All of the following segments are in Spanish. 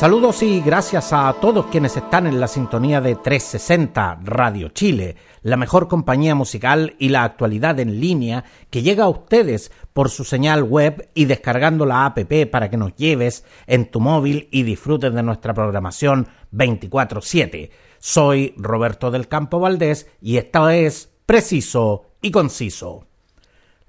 Saludos y gracias a todos quienes están en la sintonía de 360 Radio Chile, la mejor compañía musical y la actualidad en línea que llega a ustedes por su señal web y descargando la app para que nos lleves en tu móvil y disfrutes de nuestra programación 24/7. Soy Roberto del Campo Valdés y esta es Preciso y Conciso.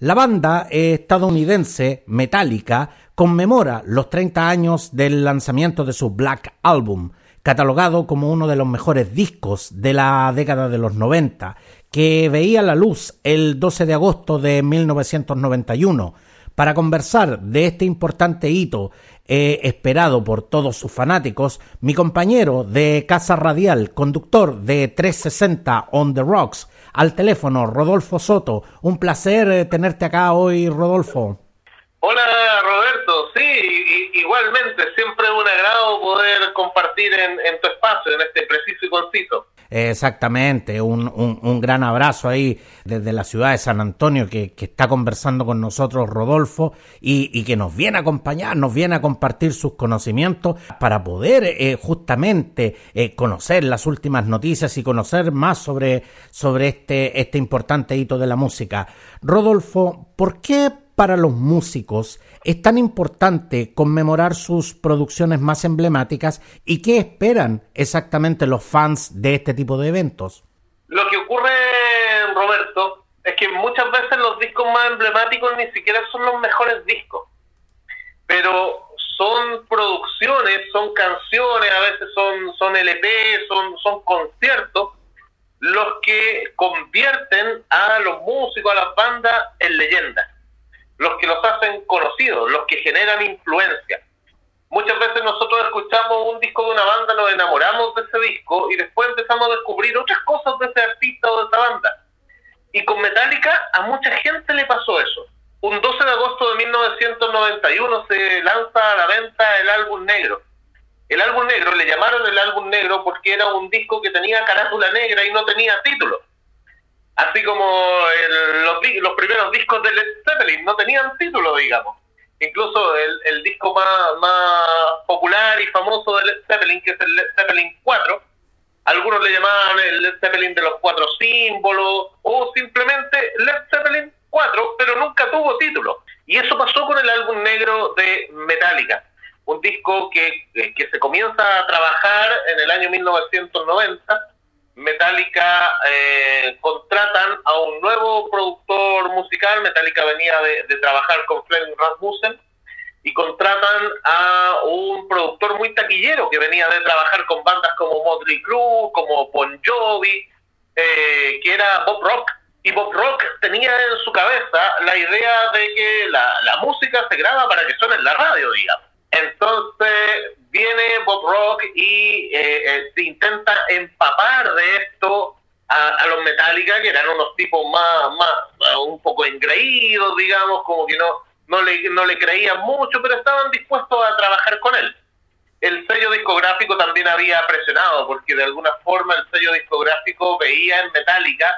La banda estadounidense Metallica conmemora los 30 años del lanzamiento de su Black Album, catalogado como uno de los mejores discos de la década de los 90, que veía la luz el 12 de agosto de 1991. Para conversar de este importante hito esperado por todos sus fanáticos, mi compañero de Casa Radial, conductor de 360 On The Rocks, al teléfono, Rodolfo Soto. Un placer eh, tenerte acá hoy, Rodolfo. Hola Roberto, sí, igualmente, siempre es un agrado poder compartir en, tu espacio, en este preciso y conciso. Exactamente, un, un, gran abrazo ahí desde la ciudad de San Antonio que, que está conversando con nosotros Rodolfo y, y, que nos viene a acompañar, nos viene a compartir sus conocimientos para poder eh, justamente eh, conocer las últimas noticias y conocer más sobre, sobre este, este importante hito de la música. Rodolfo, ¿por qué para los músicos es tan importante conmemorar sus producciones más emblemáticas y qué esperan exactamente los fans de este tipo de eventos? Lo que ocurre, Roberto, es que muchas veces los discos más emblemáticos ni siquiera son los mejores discos, pero son producciones, son canciones, a veces son, LP, son conciertos, los que convierten a los músicos, a las bandas en leyendas los que los hacen conocidos, los que generan influencia. Muchas veces nosotros escuchamos un disco de una banda, nos enamoramos de ese disco y después empezamos a descubrir otras cosas de ese artista o de esa banda. Y con Metallica a mucha gente le pasó eso. Un 12 de agosto de 1991 se lanza a la venta el álbum negro. El álbum negro le llamaron el álbum negro porque era un disco que tenía carátula negra y no tenía título así como los, los, primeros discos de Led Zeppelin no tenían título, digamos. Incluso el, disco más, más, popular y famoso de Led Zeppelin, que es el Led Zeppelin 4, algunos le llamaban el Led Zeppelin de los cuatro símbolos, o simplemente Led Zeppelin 4, pero nunca tuvo título. Y eso pasó con el álbum negro de Metallica, un disco que, que se comienza a trabajar en el año 1990 Metallica eh, contratan a un nuevo productor musical, Metallica venía de, trabajar con Fleming Rasmussen, y contratan a un productor muy taquillero que venía de trabajar con bandas como Motley Crue, como Bon Jovi, eh, que era Bob Rock. Y Bob Rock tenía en su cabeza la idea de que la, la música se graba para que suene en la radio, digamos. Entonces viene Bob Rock y eh, eh, se intenta empapar de esto a, los Metallica, que eran unos tipos más, más un poco engreídos, digamos, como que no, no, le, no le creían mucho, pero estaban dispuestos a trabajar con él. El sello discográfico también había presionado, porque de alguna forma el sello discográfico veía en Metallica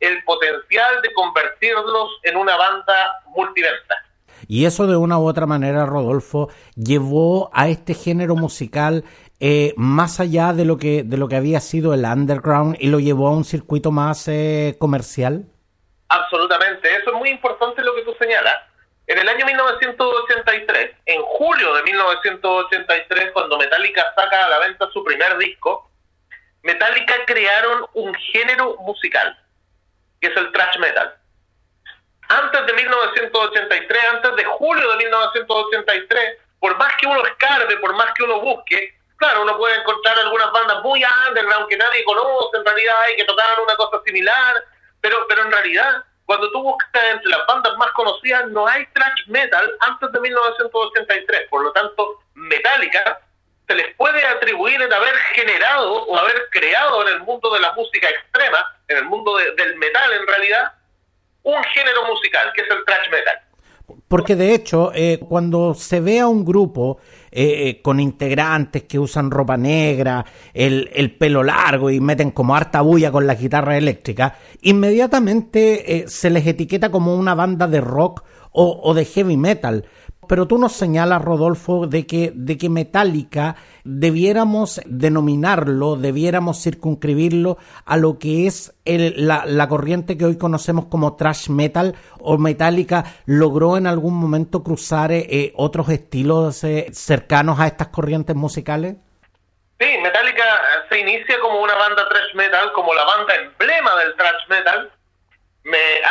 el potencial de convertirlos en una banda multiventa. Y eso de una u otra manera, Rodolfo, llevó a este género musical eh, más allá de lo que de lo que había sido el underground y lo llevó a un circuito más eh, comercial. Absolutamente, eso es muy importante lo que tú señalas. En el año 1983, en julio de 1983, cuando Metallica saca a la venta su primer disco, Metallica crearon un género musical, que es el thrash metal antes de 1983, antes de julio de 1983, por más que uno escarbe, por más que uno busque, claro, uno puede encontrar algunas bandas muy underground que nadie conoce, en realidad hay que tocar una cosa similar, pero, pero en realidad, cuando tú buscas entre las bandas más conocidas, no hay thrash metal antes de 1983, por lo tanto, Metallica se les puede atribuir en haber generado o haber creado en el mundo de la música extrema, en el mundo del metal en realidad, un género musical, que es el thrash metal. Porque de hecho, eh, cuando se ve a un grupo eh, eh, con integrantes que usan ropa negra, el, pelo largo y meten como harta bulla con la guitarra eléctrica, inmediatamente se les etiqueta como una banda de rock o, o de heavy metal pero tú nos señalas, Rodolfo, de que, de que Metallica debiéramos denominarlo, debiéramos circunscribirlo a lo que es la, corriente que hoy conocemos como trash metal, o Metallica logró en algún momento cruzar eh, otros estilos eh, cercanos a estas corrientes musicales? Sí, Metallica se inicia como una banda trash metal, como la banda emblema del trash metal.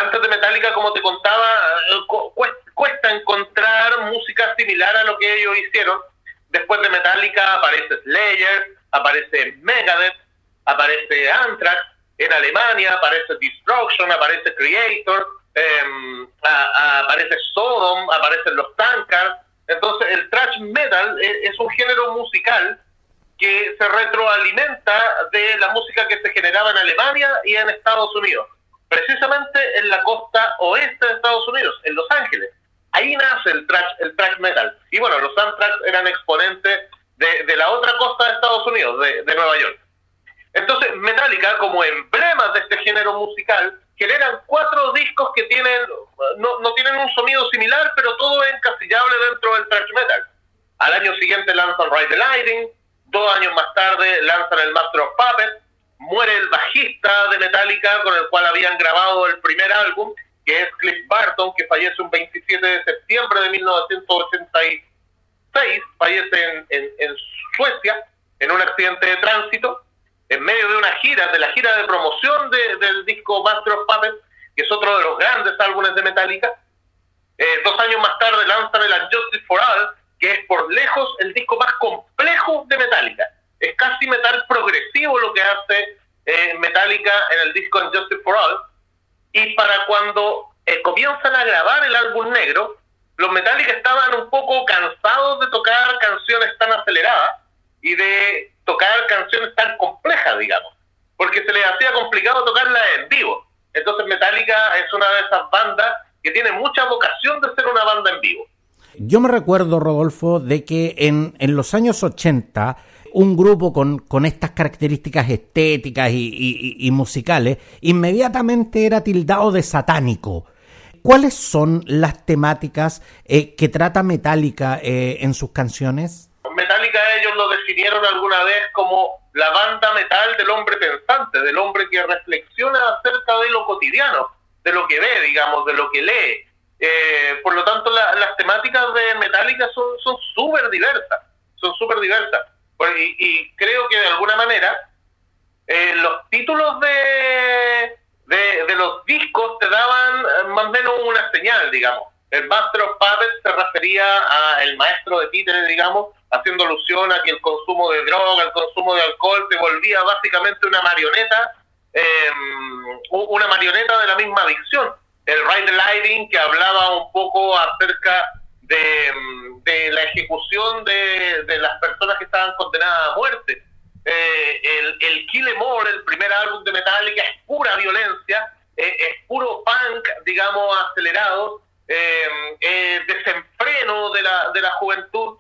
antes de Metallica, como te contaba, eh, cuesta encontrar música similar a lo que ellos hicieron. Después de Metallica aparece Slayer, aparece Megadeth, aparece Anthrax, en Alemania aparece Destruction, aparece Creator, em, aparece Sodom, aparecen los Tankers. Entonces el thrash metal es, es un género musical que se retroalimenta de la música que se generaba en Alemania y en Estados Unidos, precisamente en la costa oeste de Estados Unidos, en Los Ángeles. Ahí nace el trash, el trash metal. Y bueno, los Anthrax eran exponentes de, la otra costa de Estados Unidos, de, Nueva York. Entonces, Metallica, como emblema de este género musical, generan cuatro discos que tienen no, no tienen un sonido similar, pero todo es encasillable dentro del thrash metal. Al año siguiente lanzan Ride the Lightning, dos años más tarde lanzan el Master of Puppets, muere el bajista de Metallica con el cual habían grabado el primer álbum, que es Cliff Barton, que fallece un 27 de septiembre de 1986, fallece en, Suecia en un accidente de tránsito, en medio de una gira, de la gira de promoción del disco Master of Puppets, que es otro de los grandes álbumes de Metallica. Eh, dos años más tarde lanzan el Unjustice for All, que es por lejos el disco más complejo de Metallica. Es casi metal progresivo lo que hace eh, Metallica en el disco Unjustice for All y para cuando eh, comienzan a grabar el álbum negro, los Metallica estaban un poco cansados de tocar canciones tan aceleradas y de tocar canciones tan complejas, digamos, porque se les hacía complicado tocarlas en vivo. Entonces Metallica es una de esas bandas que tiene mucha vocación de ser una banda en vivo. Yo me recuerdo, Rodolfo, de que en, en los años 80 un grupo con, con estas características estéticas y, musicales, inmediatamente era tildado de satánico. ¿Cuáles son las temáticas eh, que trata Metallica eh, en sus canciones? Metallica ellos lo definieron alguna vez como la banda metal del hombre pensante, del hombre que reflexiona acerca de lo cotidiano, de lo que ve, digamos, de lo que lee. Eh, por lo tanto, las temáticas de Metallica son súper diversas, son súper diversas. Pues, y, creo que de alguna manera eh, los títulos de, de, los discos te daban eh, más o menos una señal, digamos. El Master of Puppets se refería a el maestro de títeres, digamos, haciendo alusión a que el consumo de droga, el consumo de alcohol te volvía básicamente una marioneta, em, una marioneta de la misma adicción. El Ride Lighting, que hablaba un poco acerca de, la ejecución de, las personas que estaban condenadas a muerte. Eh, el, el Kill Em All, el primer álbum de Metallica, es pura violencia, eh, es puro punk, digamos, acelerado, eh, desenfreno de la, de la juventud.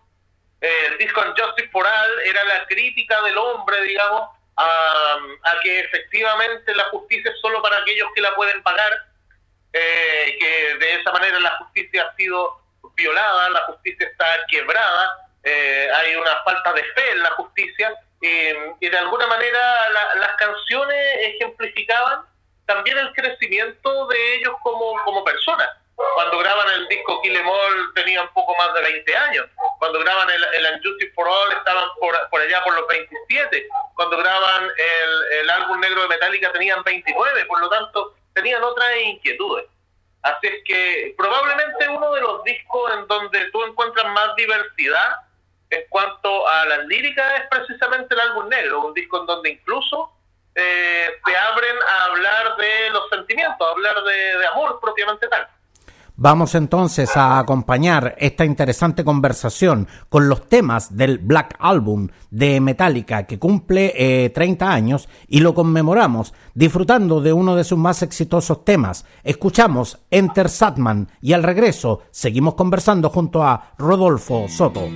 el disco Justice for All era la crítica del hombre, digamos, a, a, que efectivamente la justicia es solo para aquellos que la pueden pagar, que de esa manera la justicia ha sido violada, la justicia está quebrada, eh, hay una falta de fe en la justicia y de alguna manera las canciones ejemplificaban también el crecimiento de ellos como, como personas. Cuando graban el disco Kill Em All tenían poco más de 20 años. Cuando graban el, el Unjustice for All estaban por, por, allá por los 27. Cuando graban el, el álbum negro de Metallica tenían 29. Por lo tanto, tenían otras inquietudes. Así es que probablemente uno de los discos en donde tú encuentras más diversidad en cuanto a las líricas es precisamente el álbum negro, un disco en donde incluso eh, te abren a hablar de los sentimientos, a hablar de, amor propiamente tal. Vamos entonces a acompañar esta interesante conversación con los temas del Black Album de Metallica que cumple 30 eh, años y lo conmemoramos disfrutando de uno de sus más exitosos temas. Escuchamos Enter Satman y al regreso seguimos conversando junto a Rodolfo Soto.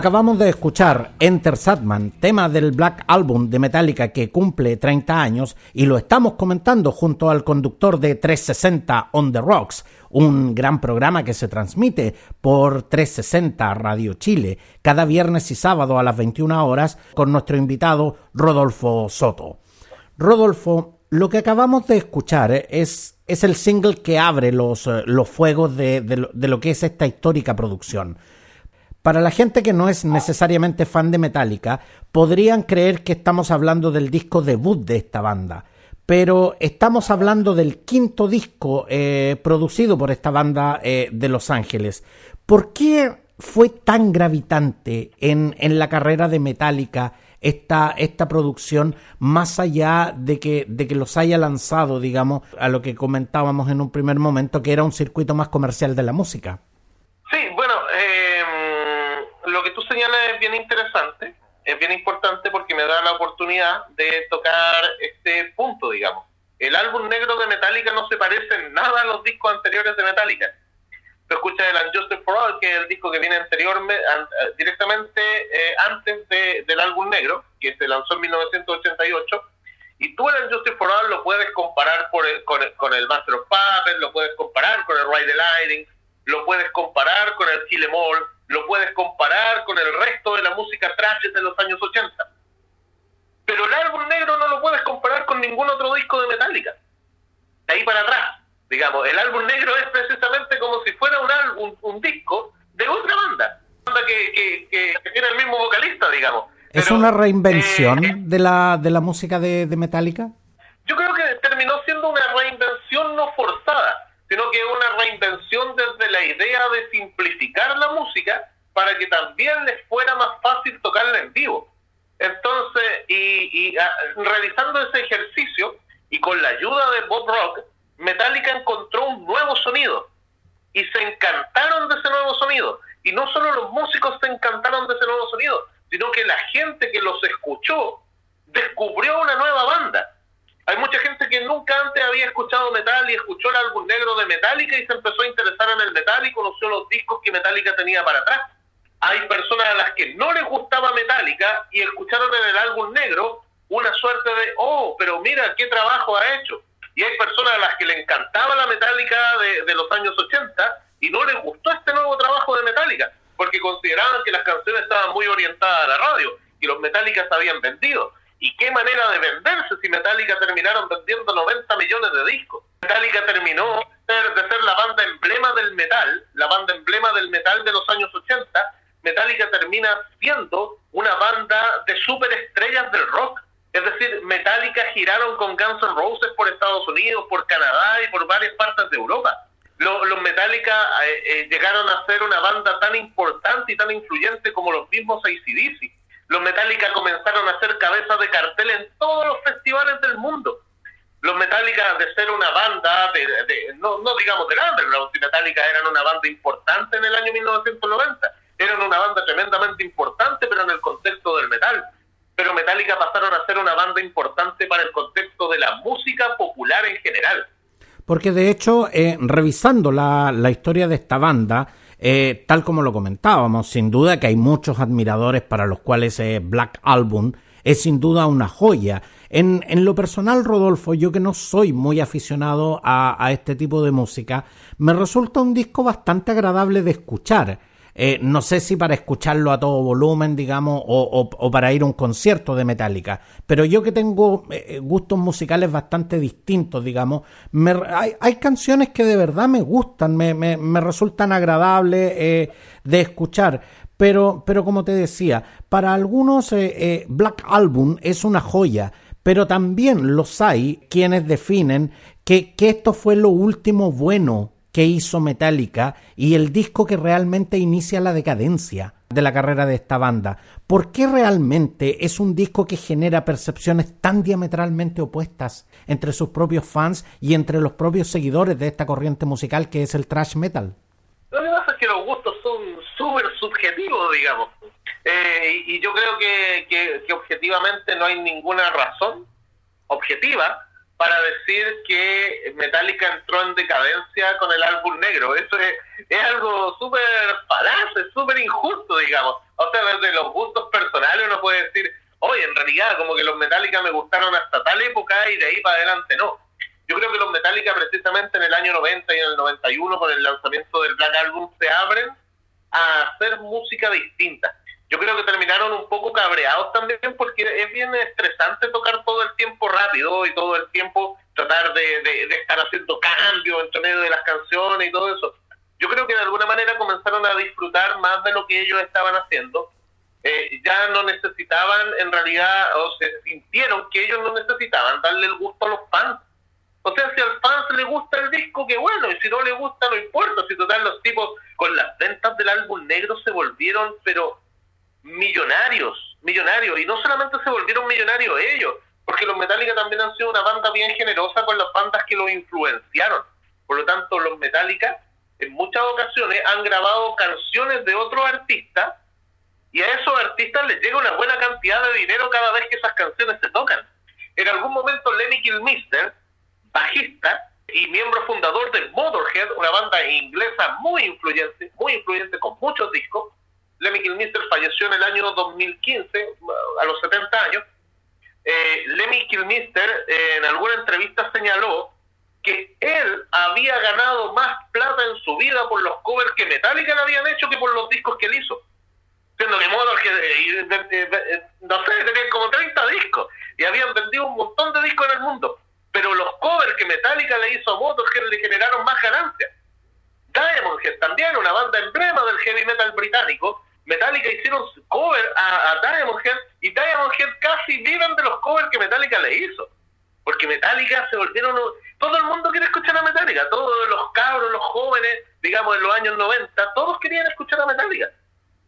Acabamos de escuchar Enter Sadman, tema del Black Album de Metallica que cumple 30 años y lo estamos comentando junto al conductor de 360 On the Rocks, un gran programa que se transmite por 360 Radio Chile cada viernes y sábado a las 21 horas con nuestro invitado Rodolfo Soto. Rodolfo, lo que acabamos de escuchar es, es el single que abre los, eh, los fuegos de, de lo que es esta histórica producción. Para la gente que no es necesariamente fan de Metallica, podrían creer que estamos hablando del disco debut de esta banda, pero estamos hablando del quinto disco eh, producido por esta banda eh, de Los Ángeles. ¿Por qué fue tan gravitante en, en la carrera de Metallica esta, esta producción, más allá de que, de que los haya lanzado, digamos, a lo que comentábamos en un primer momento, que era un circuito más comercial de la música? Sí, es bien interesante, es bien importante porque me da la oportunidad de tocar este punto, digamos. El álbum negro de Metallica no se parece en nada a los discos anteriores de Metallica. Tú escuchas el Unjustice for All, que es el disco que viene anteriormente, eh, directamente eh, antes del álbum negro, que se lanzó en 1988, y tú el Unjustice for All lo puedes comparar con, el, con el Master of Puppets, lo puedes comparar con el Ride the Lightning, lo puedes comparar con el Kill Em All, lo puedes comparar con el resto de la música trash de los años 80. Pero el álbum negro no lo puedes comparar con ningún otro disco de Metallica. De ahí para atrás, digamos, el álbum negro es precisamente como si fuera un álbum, un disco de otra banda, banda que, que, tiene el mismo vocalista, digamos. ¿Es una reinvención eh, de, la, de la música de, de Metallica? Yo creo que terminó siendo una reinvención no forzada sino que es una reinvención desde la idea de simplificar la música para que también les fuera más fácil tocarla en vivo. Entonces, y, ah, realizando ese ejercicio y con la ayuda de Bob Rock, Metallica encontró un nuevo sonido y se encantaron de ese nuevo sonido. Y no solo los músicos se encantaron de ese nuevo sonido, sino que la gente que los escuchó descubrió una nueva banda hay mucha gente que nunca antes había escuchado metal y escuchó el álbum negro de Metallica y se empezó a interesar en el metal y conoció los discos que Metallica tenía para atrás. Hay personas a las que no les gustaba Metallica y escucharon en el álbum negro una suerte de, oh, pero mira qué trabajo ha hecho. Y hay personas a las que le encantaba la Metallica de, de los años 80 y no les gustó este nuevo trabajo de Metallica, porque consideraban que las canciones estaban muy orientadas a la radio y los Metallica se habían vendido. ¿Y qué manera de venderse si Metallica terminaron vendiendo 90 millones de discos? Metallica terminó de ser la banda emblema del metal, la banda emblema del metal de los años 80. Metallica termina siendo una banda de superestrellas del rock. Es decir, Metallica giraron con Guns N' Roses por Estados Unidos, por Canadá y por varias partes de Europa. Los, Metallica eh, eh, llegaron a ser una banda tan importante y tan influyente como los mismos ACDC los Metallica comenzaron a hacer cabeza de cartel en todos los festivales del mundo. Los Metallica, de ser una banda, de, no, no digamos de underground, los Metallica eran una banda importante en el año 1990. Eran una banda tremendamente importante, pero en el contexto del metal. Pero Metallica pasaron a ser una banda importante para el contexto de la música popular en general. Porque de hecho, eh, revisando la historia de esta banda, eh, tal como lo comentábamos, sin duda que hay muchos admiradores para los cuales eh, Black Album es sin duda una joya. En, en, lo personal, Rodolfo, yo que no soy muy aficionado a, a este tipo de música, me resulta un disco bastante agradable de escuchar. Eh, no sé si para escucharlo a todo volumen, digamos, o, para ir a un concierto de Metallica, pero yo que tengo eh, gustos musicales bastante distintos, digamos, hay, canciones que de verdad me gustan, me, resultan agradables eh, de escuchar. Pero, pero como te decía, para algunos Black Album es una joya, pero también los hay quienes definen que, que esto fue lo último bueno que hizo Metallica y el disco que realmente inicia la decadencia de la carrera de esta banda. ¿Por qué realmente es un disco que genera percepciones tan diametralmente opuestas entre sus propios fans y entre los propios seguidores de esta corriente musical que es el thrash metal? Lo que pasa es que los gustos son súper subjetivos, digamos. Eh, y yo creo que, que objetivamente no hay ninguna razón objetiva para decir que Metallica entró en decadencia con el álbum negro. Eso es, algo súper falaz, es súper injusto, digamos. O sea, desde los gustos personales uno puede decir, oye, en realidad como que los Metallica me gustaron hasta tal época y de ahí para adelante no. Yo creo que los Metallica precisamente en el año 90 y en el 91 con el lanzamiento del Black Album se abren a hacer música distinta. Yo creo que terminaron un poco cabreados también porque es bien estresante tocar todo el tiempo rápido y todo el tiempo tratar de, de, estar haciendo cambios entre medio de las canciones y todo eso. Yo creo que de alguna manera comenzaron a disfrutar más de lo que ellos estaban haciendo eh, ya no necesitaban en realidad, o se sintieron que ellos no necesitaban darle el gusto a los fans. O sea, si al fans le gusta el disco, qué bueno, y si no le gusta, no importa. Si total los tipos con las ventas del álbum negro se volvieron, pero millonarios, millonarios. Y no solamente se volvieron millonarios ellos, porque los Metallica también han sido una banda bien generosa con las bandas que los influenciaron. Por lo tanto, los Metallica en muchas ocasiones han grabado canciones de otros artistas y a esos artistas les llega una buena cantidad de dinero cada vez que esas canciones se tocan. En algún momento Lemmy Kilmister, bajista y miembro fundador de Motorhead, una banda inglesa muy influyente, muy influyente con muchos discos, Lemmy Kilmister falleció en el año 2015, a los 70 años. Eh, Lemmy Kilmister eh, en alguna entrevista señaló que él había ganado más plata en su vida por los covers que Metallica le habían hecho que por los discos que él hizo siendo que que, no sé, tenían como 30 discos y habían vendido un montón de discos en el mundo. Pero los covers que Metallica le hizo a Motorhead le generaron más ganancias. Diamond Head también, una banda emblema del heavy metal británico, Metallica hicieron cover a, a Diamond y Diamond Head casi viven de los covers que Metallica le hizo. Porque Metallica se volvieron... Todo el mundo quiere escuchar a Metallica, todos los cabros, los jóvenes, digamos en los años 90, todos querían escuchar a Metallica.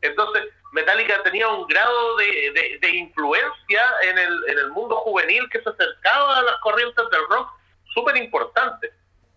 Entonces, Metallica tenía un grado de, de, influencia en el, en el mundo juvenil que se acercaba a las corrientes del rock súper importante.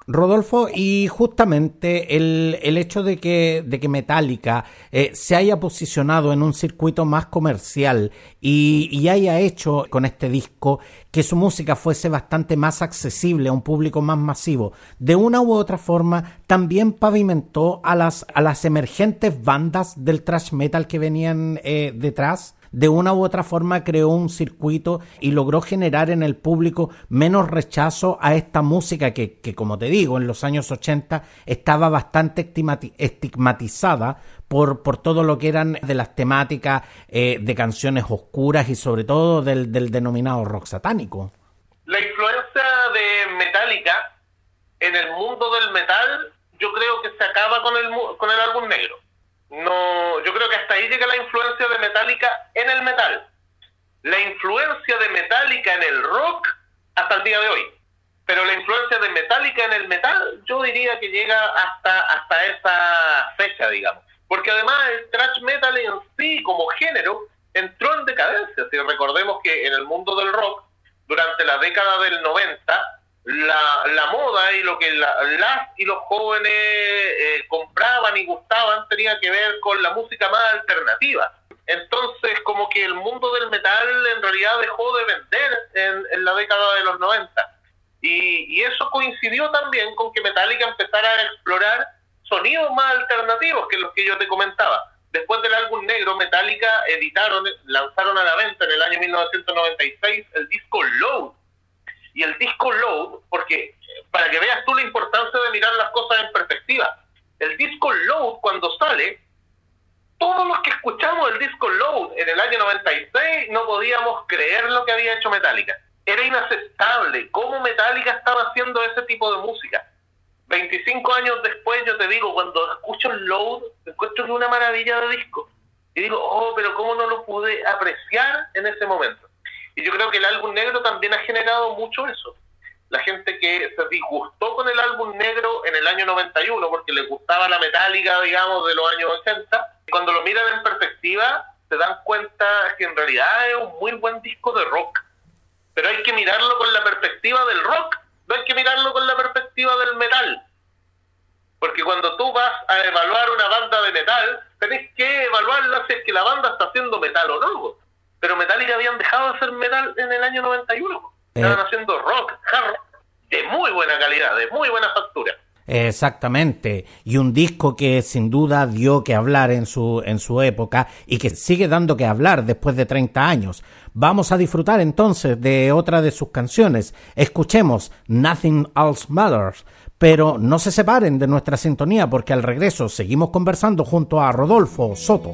Rodolfo, y justamente el, el, hecho de que, de que Metallica eh, se haya posicionado en un circuito más comercial y, y, haya hecho con este disco que su música fuese bastante más accesible a un público más masivo, de una u otra forma también pavimentó a las, a las emergentes bandas del thrash metal que venían eh, detrás de una u otra forma creó un circuito y logró generar en el público menos rechazo a esta música que, que como te digo, en los años 80 estaba bastante estigmatizada por, por todo lo que eran de las temáticas eh, de canciones oscuras y sobre todo del, del denominado rock satánico. La influencia de Metallica en el mundo del metal yo creo que se acaba con el, con el álbum negro no, yo creo que hasta ahí llega la influencia de Metallica en el metal. La influencia de Metallica en el rock hasta el día de hoy. Pero la influencia de Metallica en el metal, yo diría que llega hasta, hasta esa fecha, digamos. Porque además el thrash metal en sí, como género, entró en decadencia. Si recordemos que en el mundo del rock, durante la década del 90, la, la moda y lo que las y los jóvenes eh, compraban y gustaban tenía que ver con la música más alternativa. Entonces, como que el mundo del metal en realidad dejó de vender en, en la década de los 90. Y, y, eso coincidió también con que Metallica empezara a explorar sonidos más alternativos que los que yo te comentaba. Después del álbum negro, Metallica editaron, lanzaron a la venta en el año 1996 el disco Load, y el disco Load, porque para que veas tú la importancia de mirar las cosas en perspectiva, el disco Load cuando sale, todos los que escuchamos el disco Load en el año 96 no podíamos creer lo que había hecho Metallica. Era inaceptable cómo Metallica estaba haciendo ese tipo de música. 25 años después, yo te digo, cuando escucho el Load, encuentro una maravilla de disco. Y digo, oh, pero ¿cómo no lo pude apreciar en ese momento? Y yo creo que el álbum negro también ha generado mucho eso. La gente que se disgustó con el álbum negro en el año 91 porque les gustaba la metálica, digamos, de los años 80, cuando lo miran en perspectiva se dan cuenta que en realidad es un muy buen disco de rock. Pero hay que mirarlo con la perspectiva del rock, no hay que mirarlo con la perspectiva del metal. Porque cuando tú vas a evaluar una banda de metal, tenés que evaluarla si es que la banda está haciendo metal o no pero Metallica habían dejado de hacer metal en el año 91. Eh. Estaban haciendo rock, hard rock, de muy buena calidad, de muy buena factura. Exactamente, y un disco que sin duda dio que hablar en su, en su época y que sigue dando que hablar después de 30 años. Vamos a disfrutar entonces de otra de sus canciones. Escuchemos Nothing Else Matters, pero no se separen de nuestra sintonía porque al regreso seguimos conversando junto a Rodolfo Soto.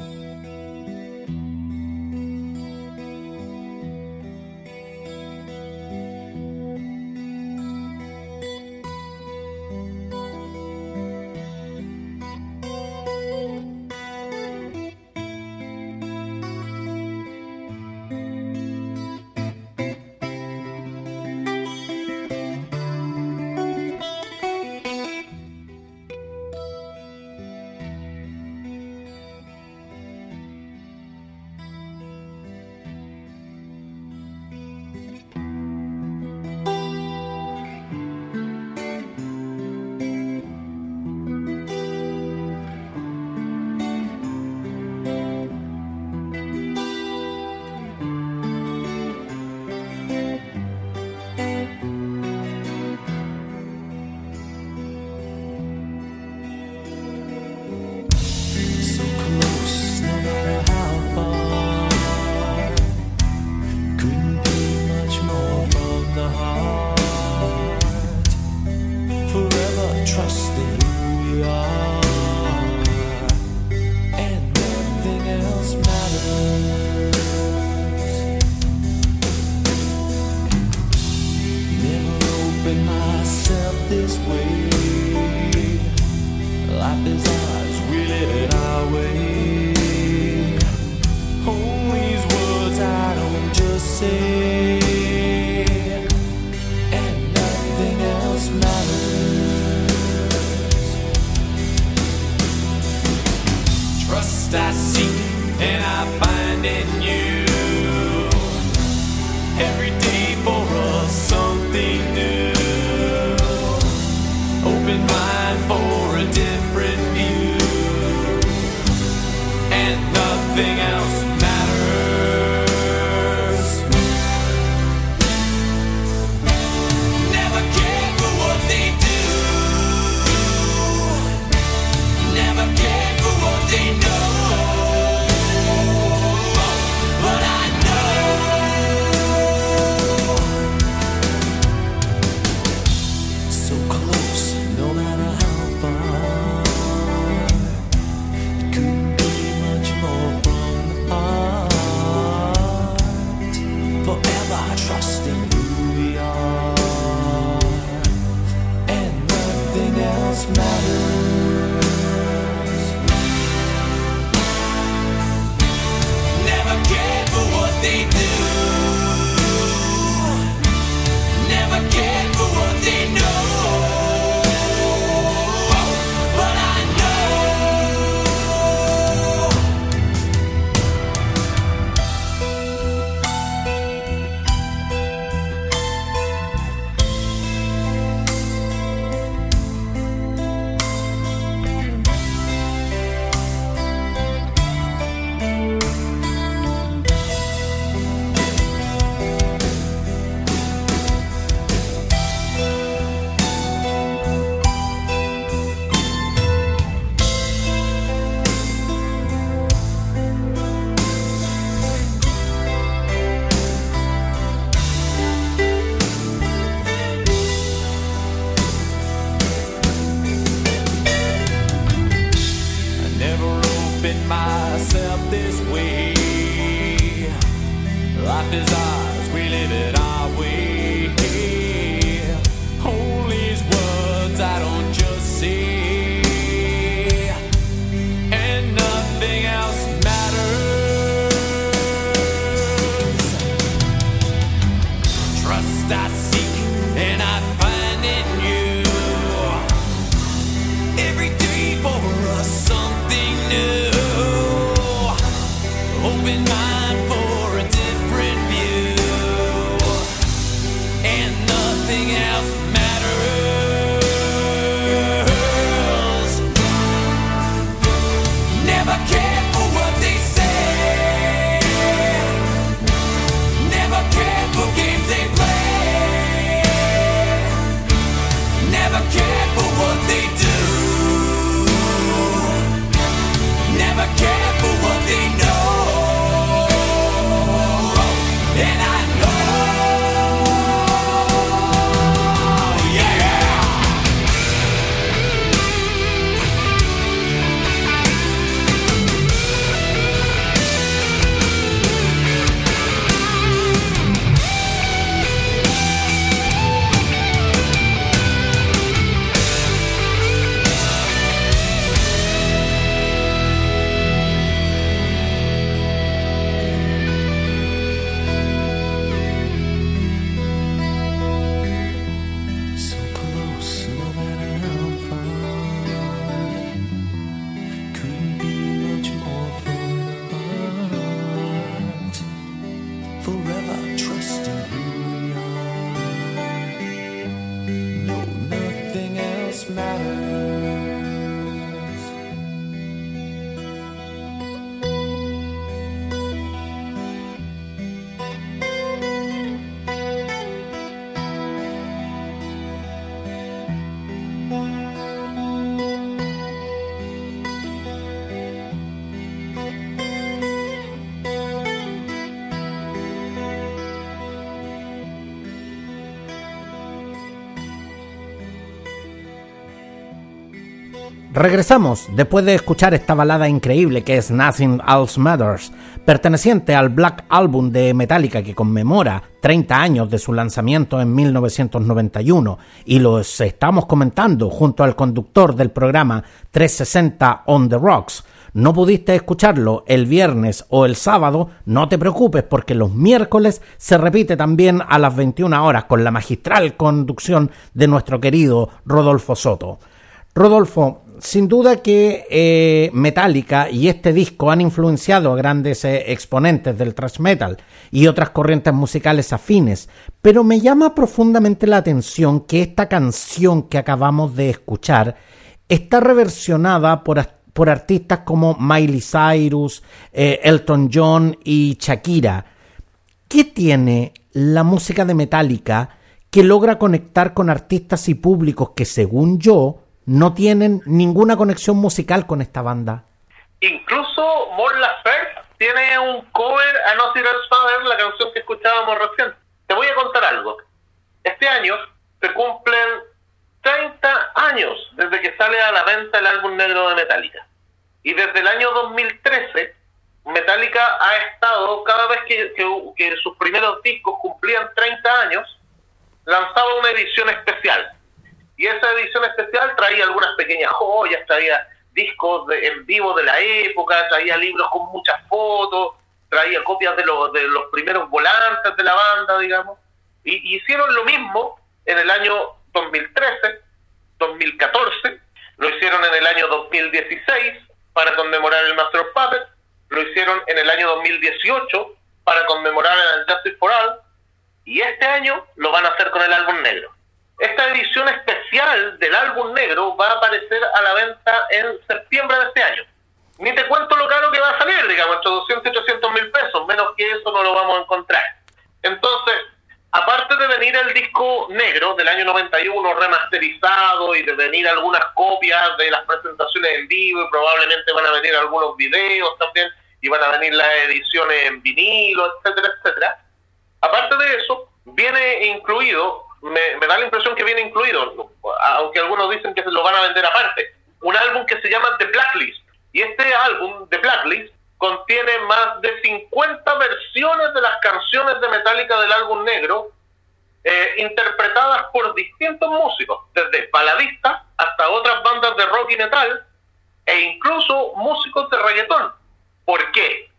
life is ours, we live it our way. Regresamos después de escuchar esta balada increíble que es Nothing Else Matters, perteneciente al Black Album de Metallica que conmemora 30 años de su lanzamiento en 1991 y los estamos comentando junto al conductor del programa 360 On the Rocks. No pudiste escucharlo el viernes o el sábado, no te preocupes porque los miércoles se repite también a las 21 horas con la magistral conducción de nuestro querido Rodolfo Soto. Rodolfo, sin duda que eh, Metallica y este disco han influenciado a grandes eh, exponentes del thrash metal y otras corrientes musicales afines, pero me llama profundamente la atención que esta canción que acabamos de escuchar está reversionada por, por artistas como Miley Cyrus, eh, Elton John y Shakira. ¿Qué tiene la música de Metallica que logra conectar con artistas y públicos que, según yo, no tienen ninguna conexión musical con esta banda. Incluso Mon Laferte tiene un cover a No Sir Father, la canción que escuchábamos recién. Te voy a contar algo. Este año se cumplen 30 años desde que sale a la venta el álbum negro de Metallica. Y desde el año 2013, Metallica ha estado, cada vez que, que sus primeros discos cumplían 30 años, lanzaba una edición especial y esa edición especial traía algunas pequeñas joyas, traía discos de, en vivo de la época, traía libros con muchas fotos, traía copias de los, de los primeros volantes de la banda, digamos. Y, hicieron lo mismo en el año 2013, 2014, lo hicieron en el año 2016 para conmemorar el Master of Puppets, lo hicieron en el año 2018 para conmemorar el Justice for All, y este año lo van a hacer con el álbum negro. Esta edición especial del álbum negro va a aparecer a la venta en septiembre de este año. Ni te cuento lo caro que va a salir, digamos, entre 200 y 300 mil pesos, menos que eso no lo vamos a encontrar. Entonces, aparte de venir el disco negro del año 91 remasterizado y de venir algunas copias de las presentaciones en vivo y probablemente van a venir algunos videos también y van a venir las ediciones en vinilo, etcétera, etcétera. Aparte de eso, viene incluido me, da la impresión que viene incluido, aunque algunos dicen que se lo van a vender aparte, un álbum que se llama The Blacklist. Y este álbum, The Blacklist, contiene más de 50 versiones de las canciones de Metallica del álbum negro, eh, interpretadas por distintos músicos, desde baladistas hasta otras bandas de rock y metal, e incluso músicos de reggaetón. ¿Por qué?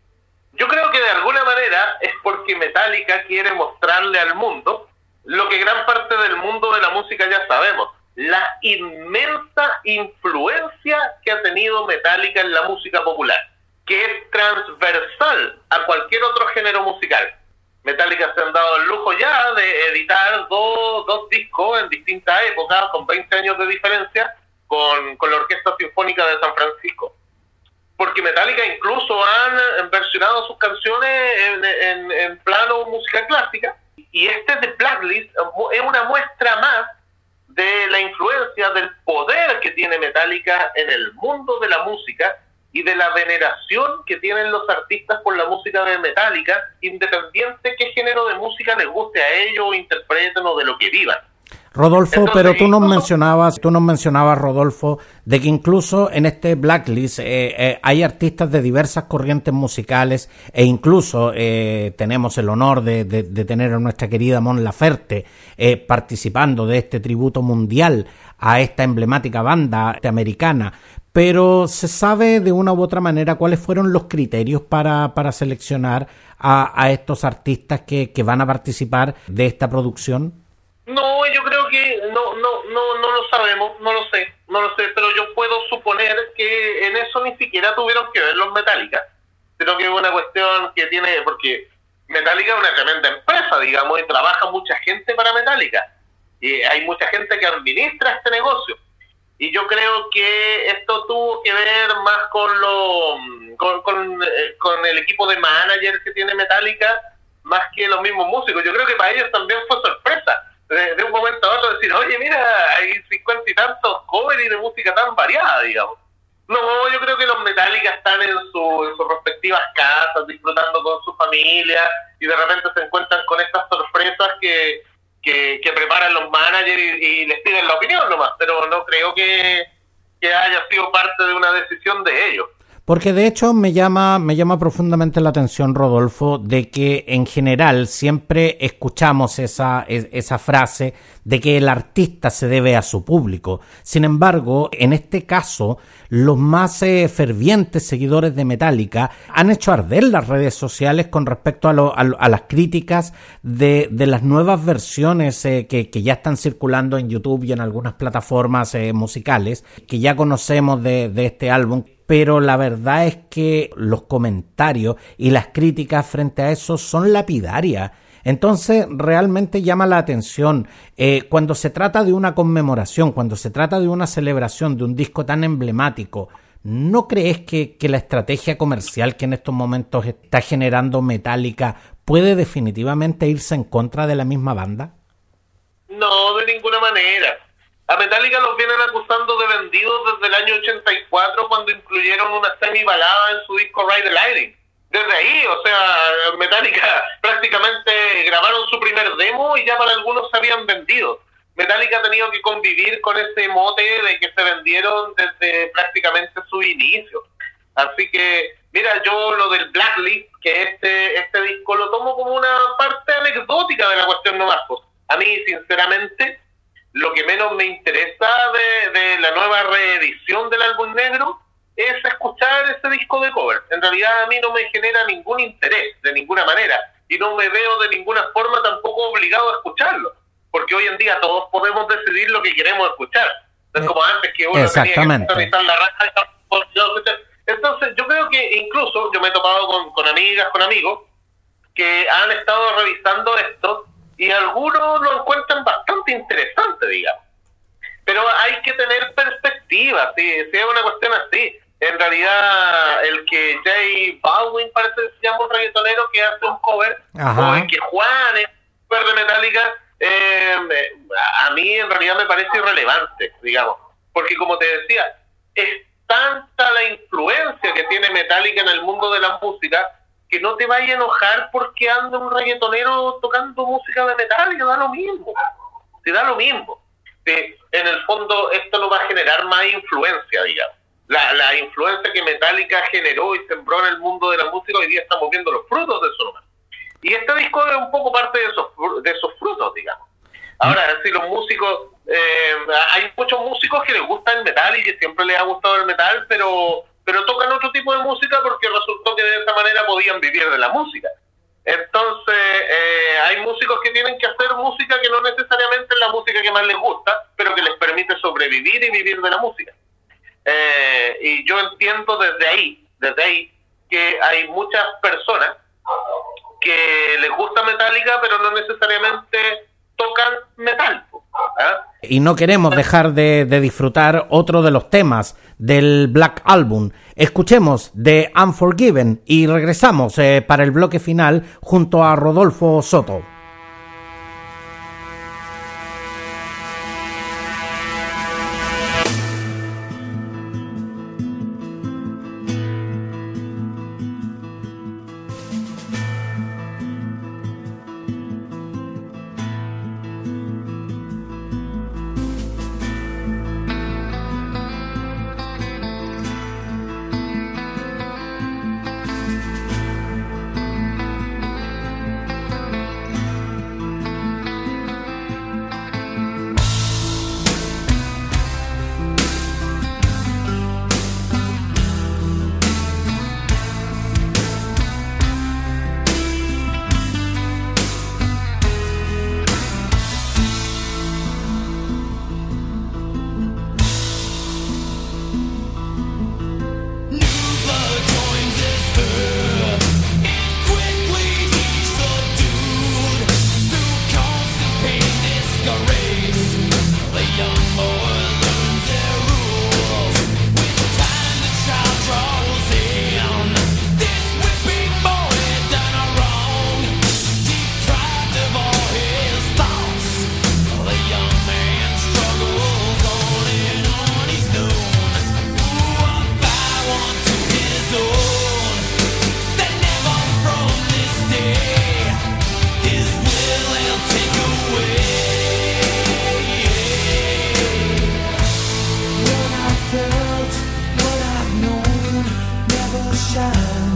Yo creo que de alguna manera es porque Metallica quiere mostrarle al mundo lo que gran parte del mundo de la música ya sabemos, la inmensa influencia que ha tenido Metallica en la música popular, que es transversal a cualquier otro género musical. Metallica se han dado el lujo ya de editar dos, dos discos en distintas épocas, con 20 años de diferencia, con, con la Orquesta Sinfónica de San Francisco. Porque Metallica incluso han versionado sus canciones en, en, en plano música clásica, y este de Blacklist es una muestra más de la influencia, del poder que tiene Metallica en el mundo de la música y de la veneración que tienen los artistas por la música de Metallica, independiente qué género de música les guste a ellos, interpreten o de lo que vivan. Rodolfo, pero tú nos mencionabas, tú nos mencionabas, Rodolfo, de que incluso en este blacklist eh, eh, hay artistas de diversas corrientes musicales e incluso eh, tenemos el honor de, tener a nuestra querida Mon Laferte participando de este tributo mundial a esta emblemática banda americana. Pero ¿se sabe de una u otra manera cuáles fueron los criterios para, para seleccionar a, estos artistas que, que van a participar de esta producción? No, yo creo que no, no, no, no lo sabemos, no lo sé, no lo sé, pero yo puedo suponer que en eso ni siquiera tuvieron que ver los Metallica. Creo que es una cuestión que tiene, porque Metallica es una tremenda empresa, digamos, y trabaja mucha gente para Metallica. Y hay mucha gente que administra este negocio. Y yo creo que esto tuvo que ver más con lo con, con, eh, con el equipo de managers que tiene Metallica, más que los mismos músicos. Yo creo que para ellos también fue sorpresa de, un momento a otro decir, oye, mira, hay cincuenta y tantos covers y de música tan variada, digamos. No, yo creo que los Metallica están en, su, en sus respectivas casas, disfrutando con su familia, y de repente se encuentran con estas sorpresas que, que, preparan los managers y, les piden la opinión nomás, pero no creo que, que haya sido parte de una decisión de ellos. Porque de hecho me llama, me llama profundamente la atención, Rodolfo, de que en general siempre escuchamos esa, esa frase de que el artista se debe a su público. Sin embargo, en este caso, los más eh, fervientes seguidores de Metallica han hecho arder las redes sociales con respecto a, las críticas de, las nuevas versiones eh, que, ya están circulando en YouTube y en algunas plataformas eh, musicales que ya conocemos de, de este álbum pero la verdad es que los comentarios y las críticas frente a eso son lapidarias. Entonces realmente llama la atención eh, cuando se trata de una conmemoración, cuando se trata de una celebración de un disco tan emblemático. ¿No crees que, que la estrategia comercial que en estos momentos está generando Metallica puede definitivamente irse en contra de la misma banda? No, de ninguna manera. A Metallica los vienen acusando de vendidos desde el año 84 cuando incluyeron una semi-balada en su disco Ride the Lightning. Desde ahí, o sea, Metallica prácticamente grabaron su primer demo y ya para algunos se habían vendido. Metallica ha tenido que convivir con ese mote de que se vendieron desde prácticamente su inicio. Así que, mira, yo lo del Blacklist, que este, este disco lo tomo como una parte anecdótica de la cuestión no pues. A mí, sinceramente, lo que menos me interesa de, la nueva reedición del álbum negro es escuchar ese disco de cover. En realidad a mí no me genera ningún interés de ninguna manera y no me veo de ninguna forma tampoco obligado a escucharlo, porque hoy en día todos podemos decidir lo que queremos escuchar. No es como antes que uno tenía que la raja. Entonces yo creo que incluso yo me he topado con, con amigas, con amigos que han estado revisando esto y algunos lo encuentran bastante interesante, digamos. Pero hay que tener perspectiva, si, si es una cuestión así. En realidad, el que Jay Baldwin parece que se llama un reggaetonero que hace un cover, o el que Juan es un cover de Metallica, eh, a mí en realidad me parece irrelevante, digamos. Porque como te decía, es tanta la influencia que tiene Metallica en el mundo de la música que no te vaya a enojar porque anda un reggaetonero tocando música de metal y te da lo mismo. Te da lo mismo. en el fondo, esto no va a generar más influencia, digamos. La, la influencia que Metallica generó y sembró en el mundo de la música, hoy día estamos viendo los frutos de eso nomás. Y este disco es un poco parte de esos, de esos frutos, digamos. Ahora, si los músicos, eh, hay muchos músicos que les gusta el metal y que siempre les ha gustado el metal, pero pero tocan otro tipo de música porque resultó que de esa manera podían vivir de la música. Entonces, eh, hay músicos que tienen que hacer música que no necesariamente es la música que más les gusta, pero que les permite sobrevivir y vivir de la música. Eh, y yo entiendo desde ahí, desde ahí, que hay muchas personas que les gusta Metallica, pero no necesariamente tocan metal. ¿ah? Y no queremos dejar de, disfrutar otro de los temas del Black Album. Escuchemos de Unforgiven y regresamos eh, para el bloque final junto a Rodolfo Soto.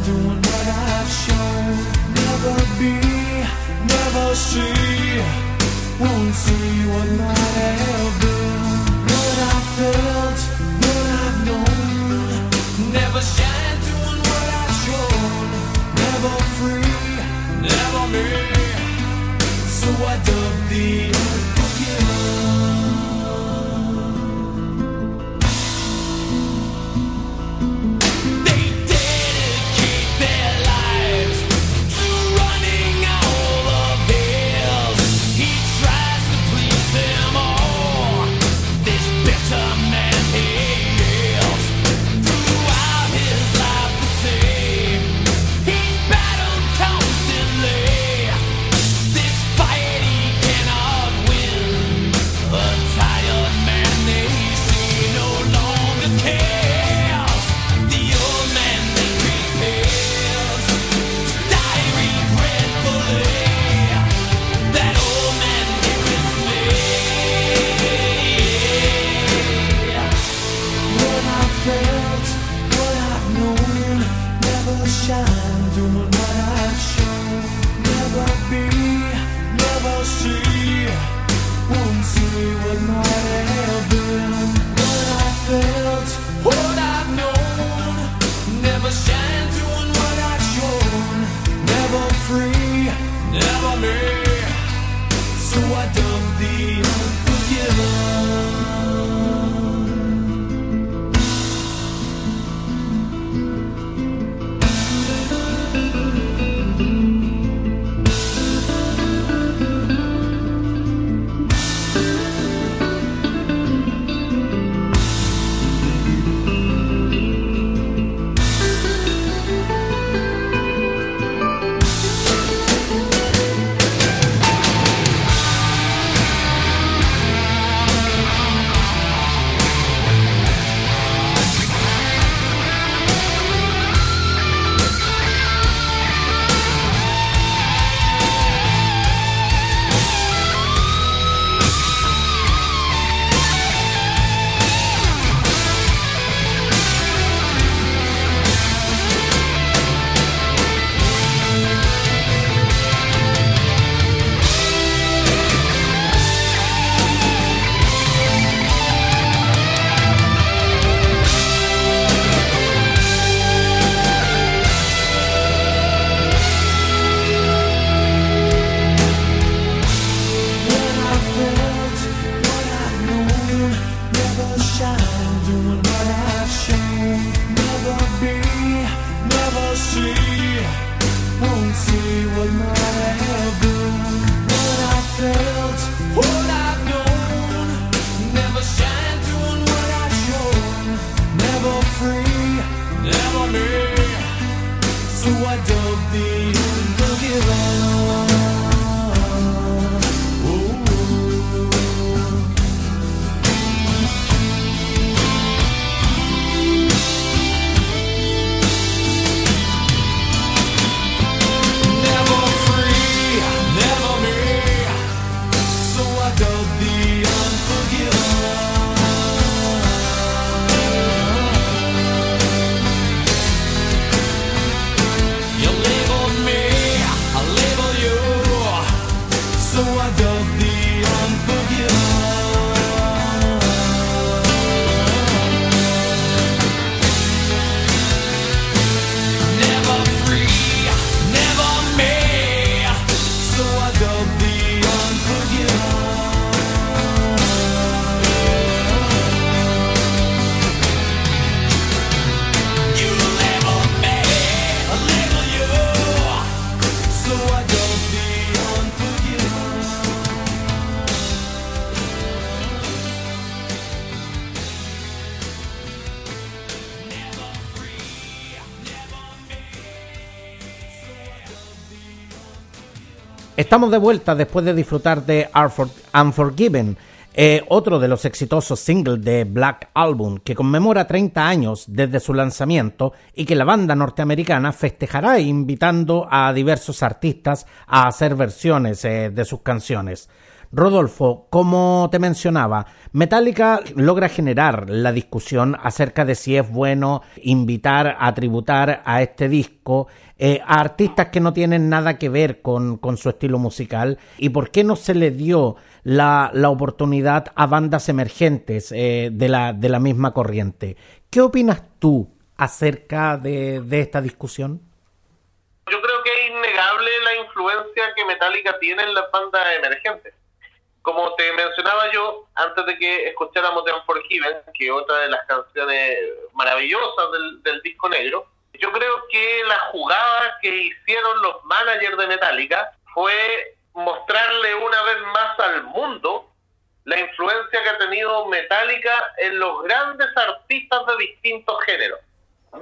doing what I've shown. Never be, never see. Won't see what might have been. What I felt, what I've known. Never shine doing what I've shown. Never free, never me. So I dub the Pokemon. Estamos de vuelta después de disfrutar de Unforgiven, eh, otro de los exitosos singles de Black Album, que conmemora 30 años desde su lanzamiento y que la banda norteamericana festejará invitando a diversos artistas a hacer versiones eh, de sus canciones. Rodolfo, como te mencionaba, Metallica logra generar la discusión acerca de si es bueno invitar a tributar a este disco eh, a artistas que no tienen nada que ver con, su estilo musical y por qué no se le dio la, oportunidad a bandas emergentes eh, de, la, de la misma corriente. ¿Qué opinas tú acerca de, de esta discusión? Yo creo que es innegable la influencia que Metallica tiene en las bandas emergentes como te mencionaba yo, antes de que escucháramos The Unforgiven, que es otra de las canciones maravillosas del, disco negro, yo creo que la jugada que hicieron los managers de Metallica fue mostrarle una vez más al mundo la influencia que ha tenido Metallica en los grandes artistas de distintos géneros.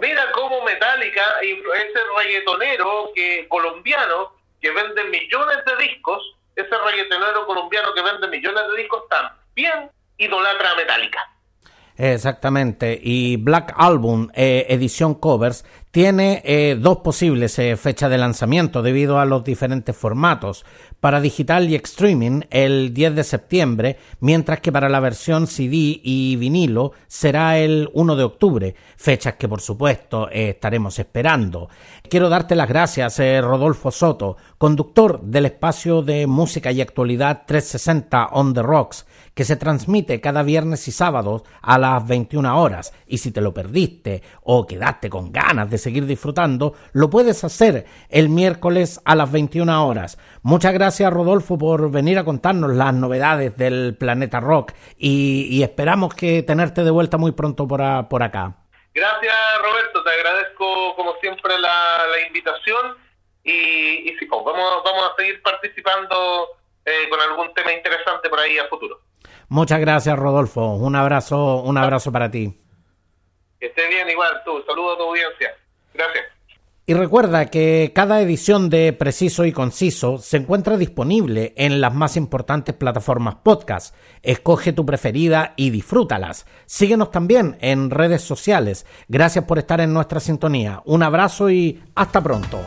Mira cómo Metallica, ese reggaetonero que, colombiano que vende millones de discos, ese reggaetonero colombiano que vende millones de discos también idolatra a Metallica. Exactamente. Y Black Album, eh, edición covers, tiene eh, dos posibles eh, fechas de lanzamiento debido a los diferentes formatos. Para digital y streaming el 10 de septiembre, mientras que para la versión CD y vinilo será el 1 de octubre, fechas que por supuesto estaremos esperando. Quiero darte las gracias, Rodolfo Soto, conductor del espacio de música y actualidad 360 On the Rocks que se transmite cada viernes y sábado a las 21 horas. Y si te lo perdiste o quedaste con ganas de seguir disfrutando, lo puedes hacer el miércoles a las 21 horas. Muchas gracias Rodolfo por venir a contarnos las novedades del planeta rock y, esperamos que tenerte de vuelta muy pronto por, por acá. Gracias Roberto, te agradezco como siempre la, invitación y, sí, pues, vamos, vamos a seguir participando eh, con algún tema interesante por ahí a futuro. Muchas gracias, Rodolfo. Un abrazo, un abrazo para ti. Que esté bien, igual tú. Saludos a tu audiencia. Gracias. Y recuerda que cada edición de Preciso y Conciso se encuentra disponible en las más importantes plataformas podcast. Escoge tu preferida y disfrútalas. Síguenos también en redes sociales. Gracias por estar en nuestra sintonía. Un abrazo y hasta pronto.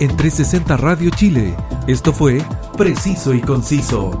En 360 Radio Chile, esto fue Preciso y Conciso.